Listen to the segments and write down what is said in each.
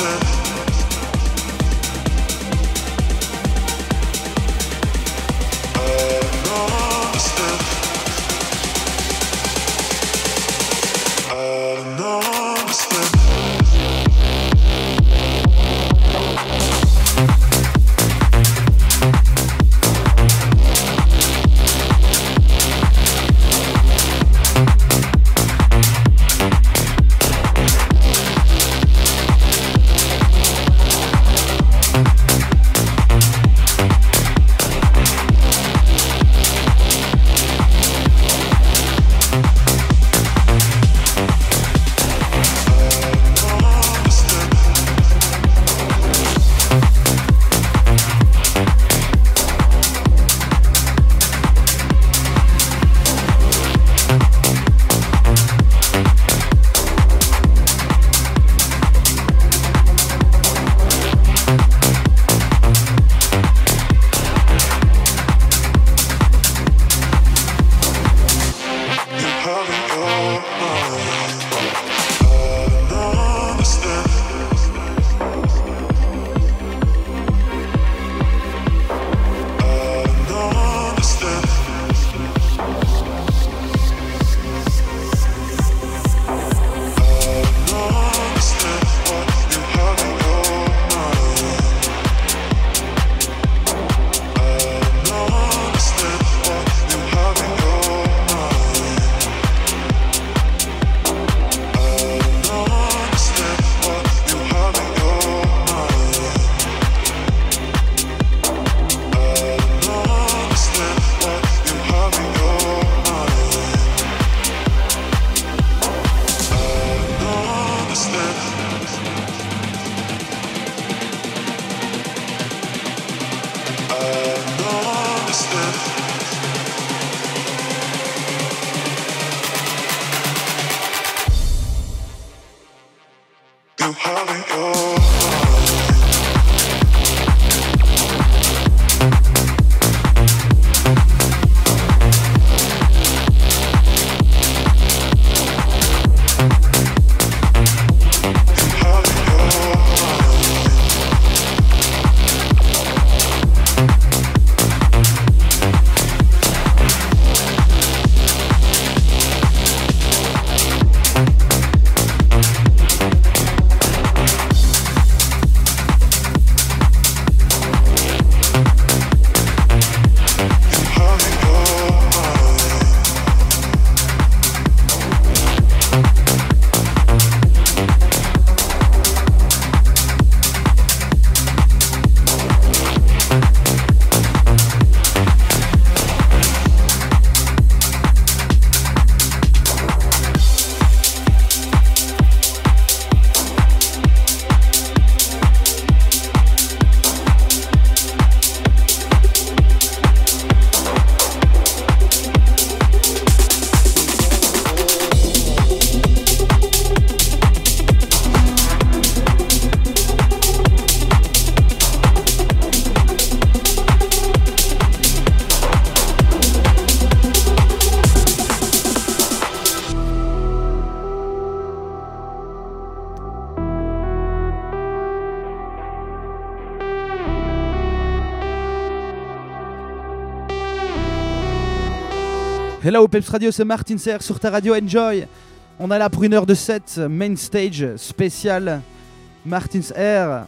after Hello Peps Radio, c'est Martin Serre sur ta radio Enjoy. On est là pour une heure de set, main stage spécial Martin's Air.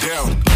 Still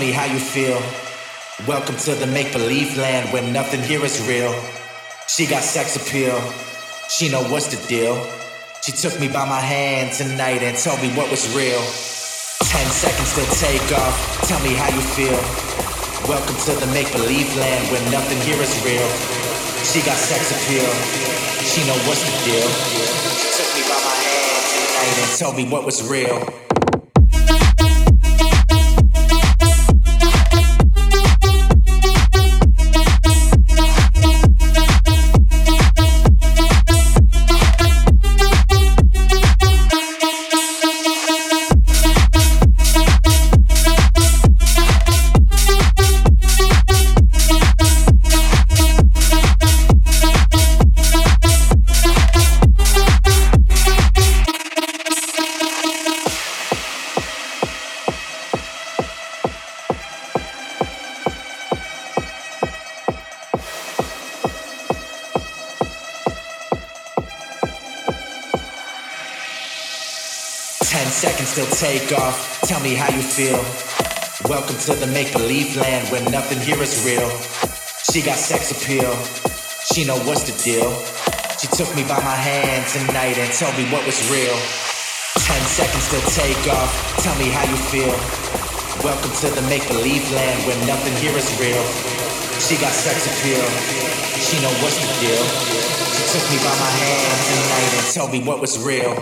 me how you feel. Welcome to the make believe land where nothing here is real. She got sex appeal. She know what's the deal. She took me by my hand tonight and told me what was real. Ten seconds till take off. Tell me how you feel. Welcome to the make believe land where nothing here is real. She got sex appeal. She know what's the deal. She took me by my hand tonight and told me what was real. 10 seconds still take off. Tell me how you feel. Welcome to the make believe land where nothing here is real. She got sex appeal. She know what's the deal. She took me by my hand tonight and told me what was real. 10 seconds still take off. Tell me how you feel. Welcome to the make believe land where nothing here is real. She got sex appeal. She know what's the deal. She took me by my hand tonight and told me what was real.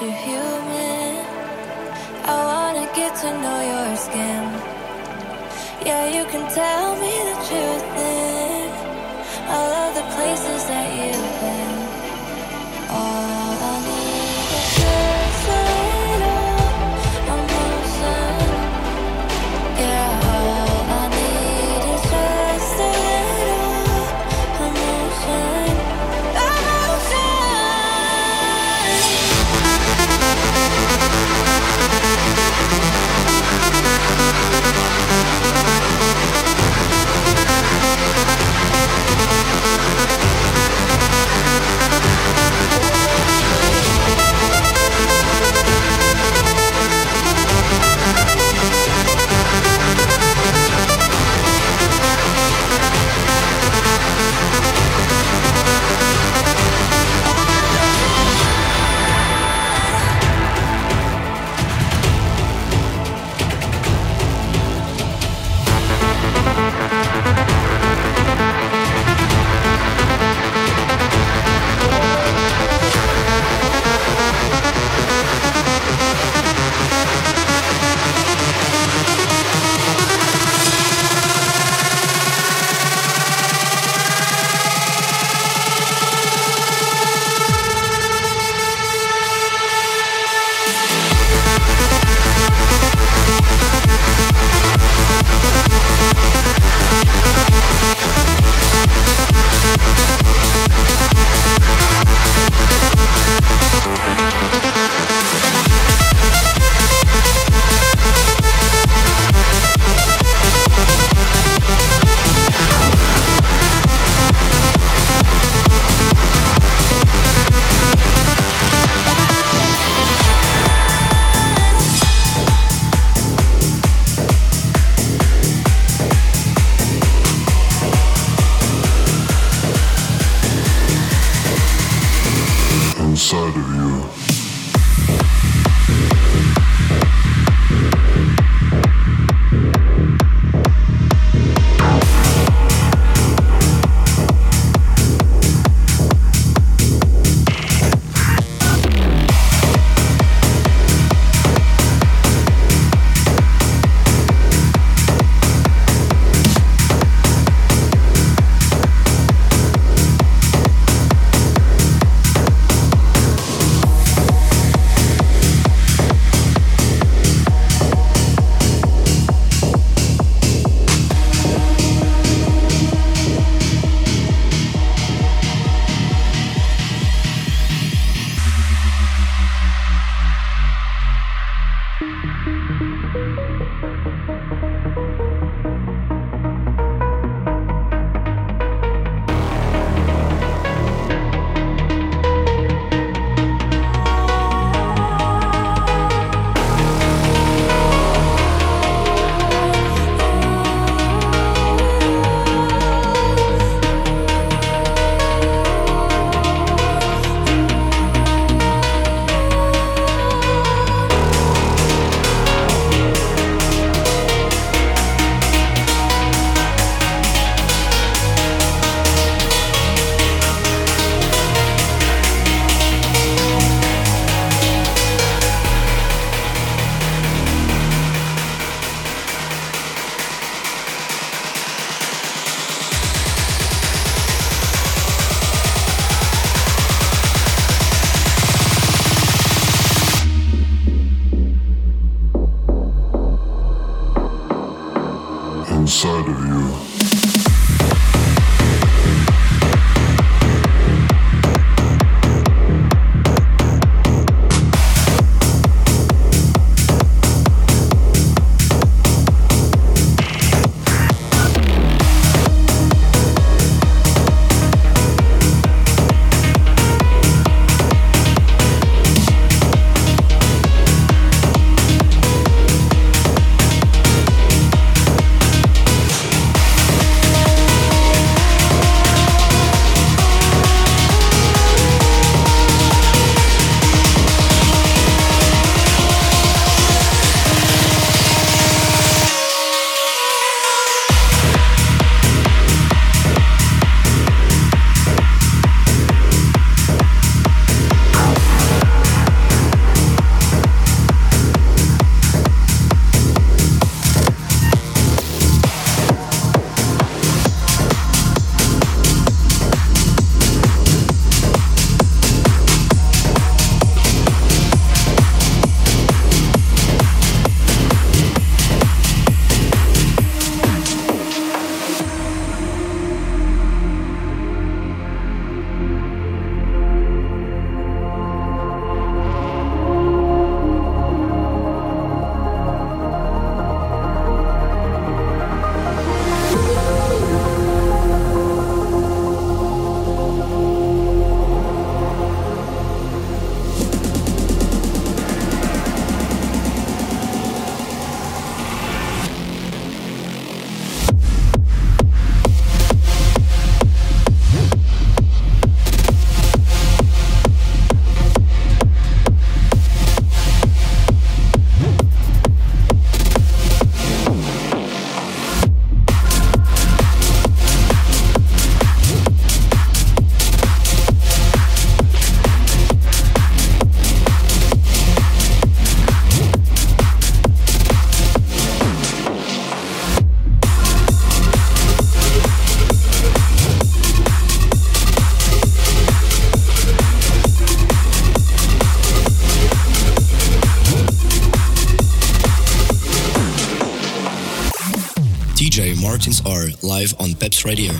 What makes you human. I wanna get to know your skin. Yeah, you can tell me the truth in all of the places that you've been. All live on Peps Radio.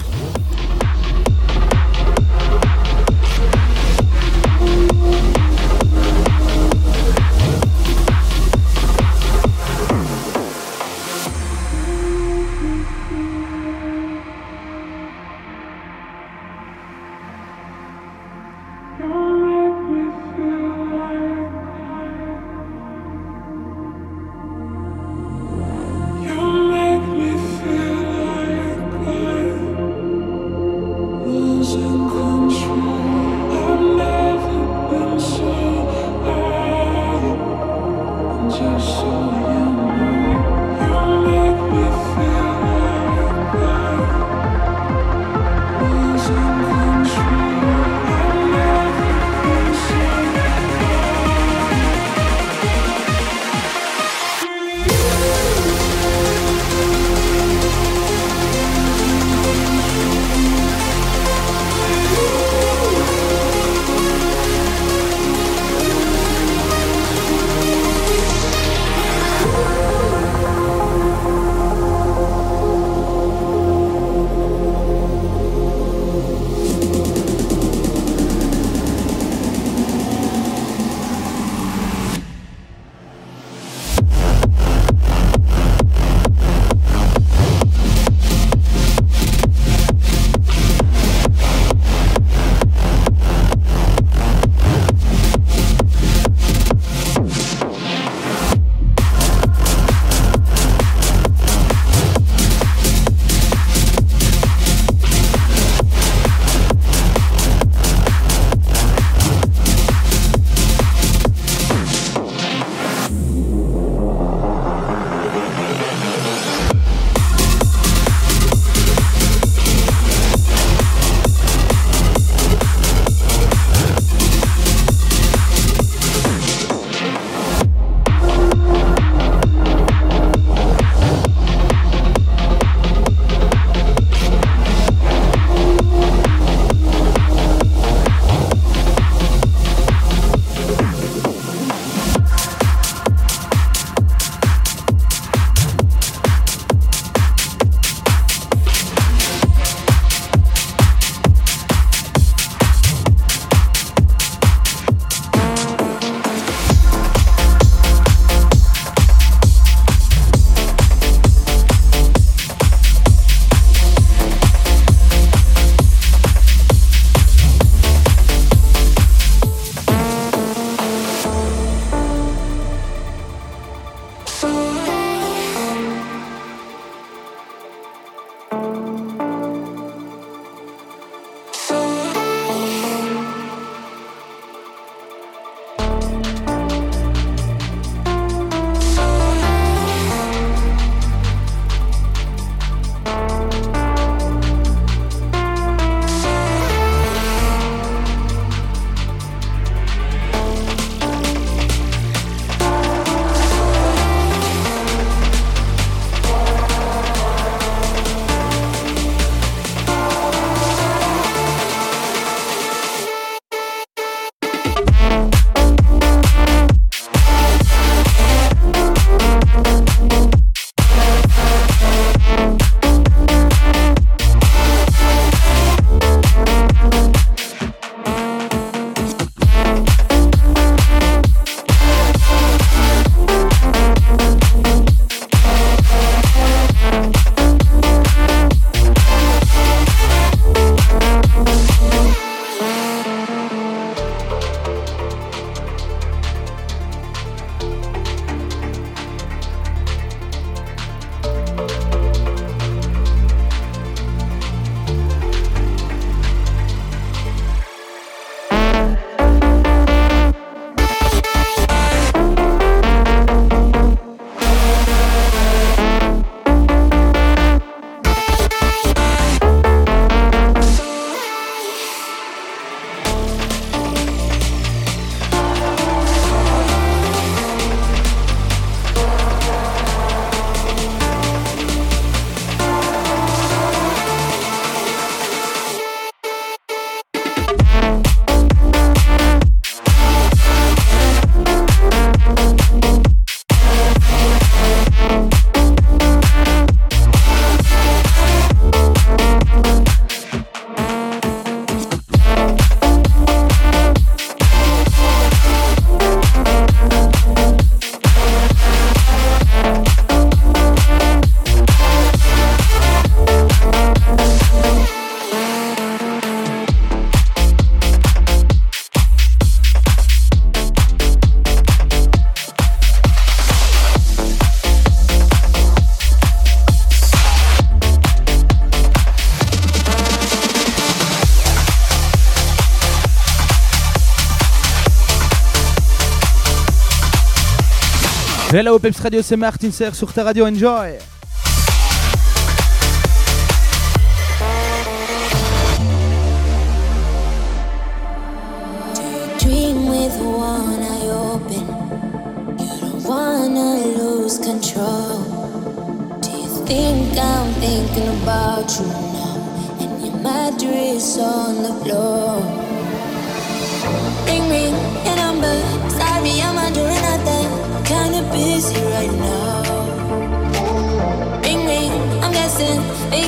Hello Peps Radio, c'est Martin Serre sur ta radio, enjoy.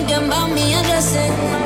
think about me undressing.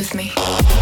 With me.